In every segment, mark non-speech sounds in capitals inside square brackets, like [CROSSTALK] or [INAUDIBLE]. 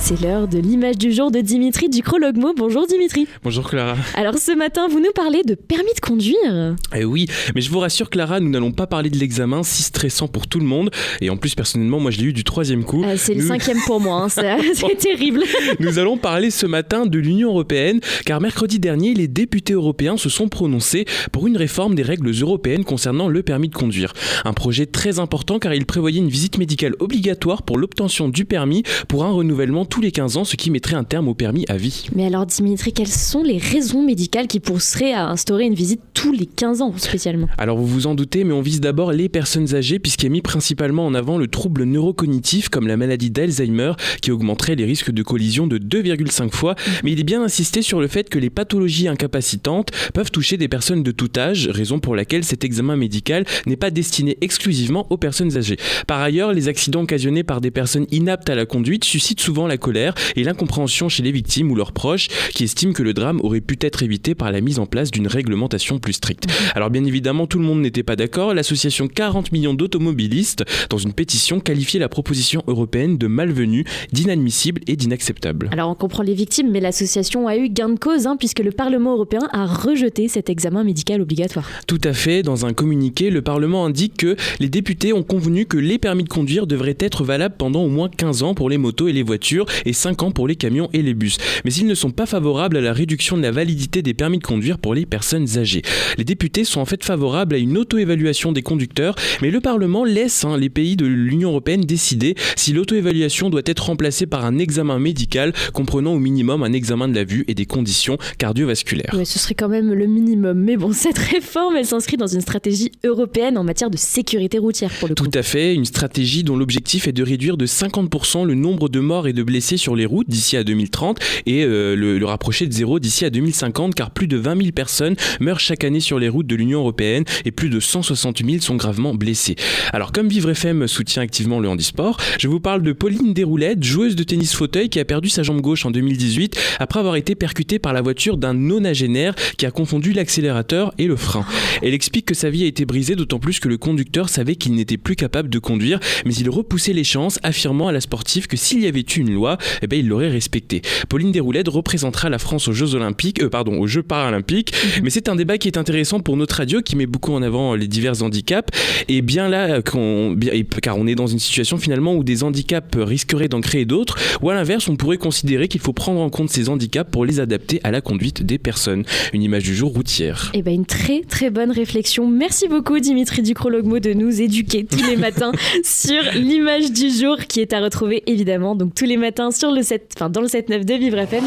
C'est l'heure de l'image du jour de Dimitri du Crologmo. Bonjour Dimitri. Bonjour Clara. Alors ce matin, vous nous parlez de permis de conduire. Eh oui, mais je vous rassure Clara, nous n'allons pas parler de l'examen si stressant pour tout le monde. Et en plus, personnellement, moi je l'ai eu du troisième coup. Euh, c'est le cinquième pour moi, hein. c'est [LAUGHS] terrible. [LAUGHS] Nous allons parler ce matin de l'Union européenne, car mercredi dernier, les députés européens se sont prononcés pour une réforme des règles européennes concernant le permis de conduire. Un projet très important car il prévoyait une visite médicale obligatoire pour l'obtention du permis pour un renouvellement tous les 15 ans, ce qui mettrait un terme au permis à vie. Mais alors Dimitri, quelles sont les raisons médicales qui pousseraient à instaurer une visite tous les 15 ans spécialement? Alors vous vous en doutez, mais on vise d'abord les personnes âgées puisqu'il est mis principalement en avant le trouble neurocognitif comme la maladie d'Alzheimer qui augmenterait les risques de collision de 2,5 fois. Mais il est bien insisté sur le fait que les pathologies incapacitantes peuvent toucher des personnes de tout âge, raison pour laquelle cet examen médical n'est pas destiné exclusivement aux personnes âgées. Par ailleurs, les accidents occasionnés par des personnes inaptes à la conduite suscitent souvent la colère et l'incompréhension chez les victimes ou leurs proches qui estiment que le drame aurait pu être évité par la mise en place d'une réglementation plus stricte. Alors bien évidemment, tout le monde n'était pas d'accord. L'association 40 millions d'automobilistes, dans une pétition, qualifiait la proposition européenne de malvenue, d'inadmissible et d'inacceptable. Alors on comprend les victimes, mais l'association a eu gain de cause hein, puisque le Parlement européen a rejeté cet examen médical obligatoire. Tout à fait. Dans un communiqué, le Parlement indique que les députés ont convenu que les permis de conduire devraient être valables pendant au moins 15 ans pour les motos et les voitures et 5 ans pour les camions et les bus. Mais ils ne sont pas favorables à la réduction de la validité des permis de conduire pour les personnes âgées. Les députés sont en fait favorables à une auto-évaluation des conducteurs, mais le Parlement laisse hein, les pays de l'Union européenne décider si l'auto-évaluation doit être remplacée par un examen médical comprenant au minimum un examen de la vue et des conditions cardiovasculaires. Ouais, ce serait quand même le minimum. Mais bon, [LAUGHS] cette réforme, elle s'inscrit dans une stratégie européenne en matière de sécurité routière pour le coup. Tout à fait, une stratégie dont l'objectif est de réduire de 50% le nombre de morts et de blessés sur les routes d'ici à 2030 et euh, le, rapprocher de zéro d'ici à 2050 car plus de 20 000 personnes meurent chaque année sur les routes de l'Union européenne et plus de 160 000 sont gravement blessés. Alors comme Vivre FM soutient activement le handisport, je vous parle de Pauline Desroulettes, joueuse de tennis fauteuil qui a perdu sa jambe gauche en 2018 après avoir été percutée par la voiture d'un nonagénaire qui a confondu l'accélérateur et le frein. Elle explique que sa vie a été brisée d'autant plus que le conducteur savait qu'il n'était plus capable de conduire, mais il repoussait les chances, affirmant à la sportive que s'il y avait eu une loi, eh ben, il l'aurait respecté. Pauline Desroulettes représentera la France aux Jeux Olympiques, euh, pardon, aux Jeux Paralympiques. Mhm. Mais c'est un débat qui est intéressant pour notre radio qui met beaucoup en avant les divers handicaps. Et bien là, car on est dans une situation finalement où des handicaps risqueraient d'en créer d'autres, ou à l'inverse, on pourrait considérer qu'il faut prendre en compte ces handicaps pour les adapter à la conduite des personnes. Une image du jour routière. Eh ben une très très bonne réflexion. Merci beaucoup Dimitri Ducrologmo de nous éduquer tous les matins [LAUGHS] sur l'image du jour qui est à retrouver évidemment donc tous les matins sur le 7, enfin, dans le 7-9 de Vivre FM.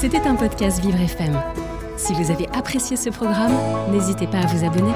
C'était un podcast Vivre FM. Si vous avez apprécié ce programme, n'hésitez pas à vous abonner.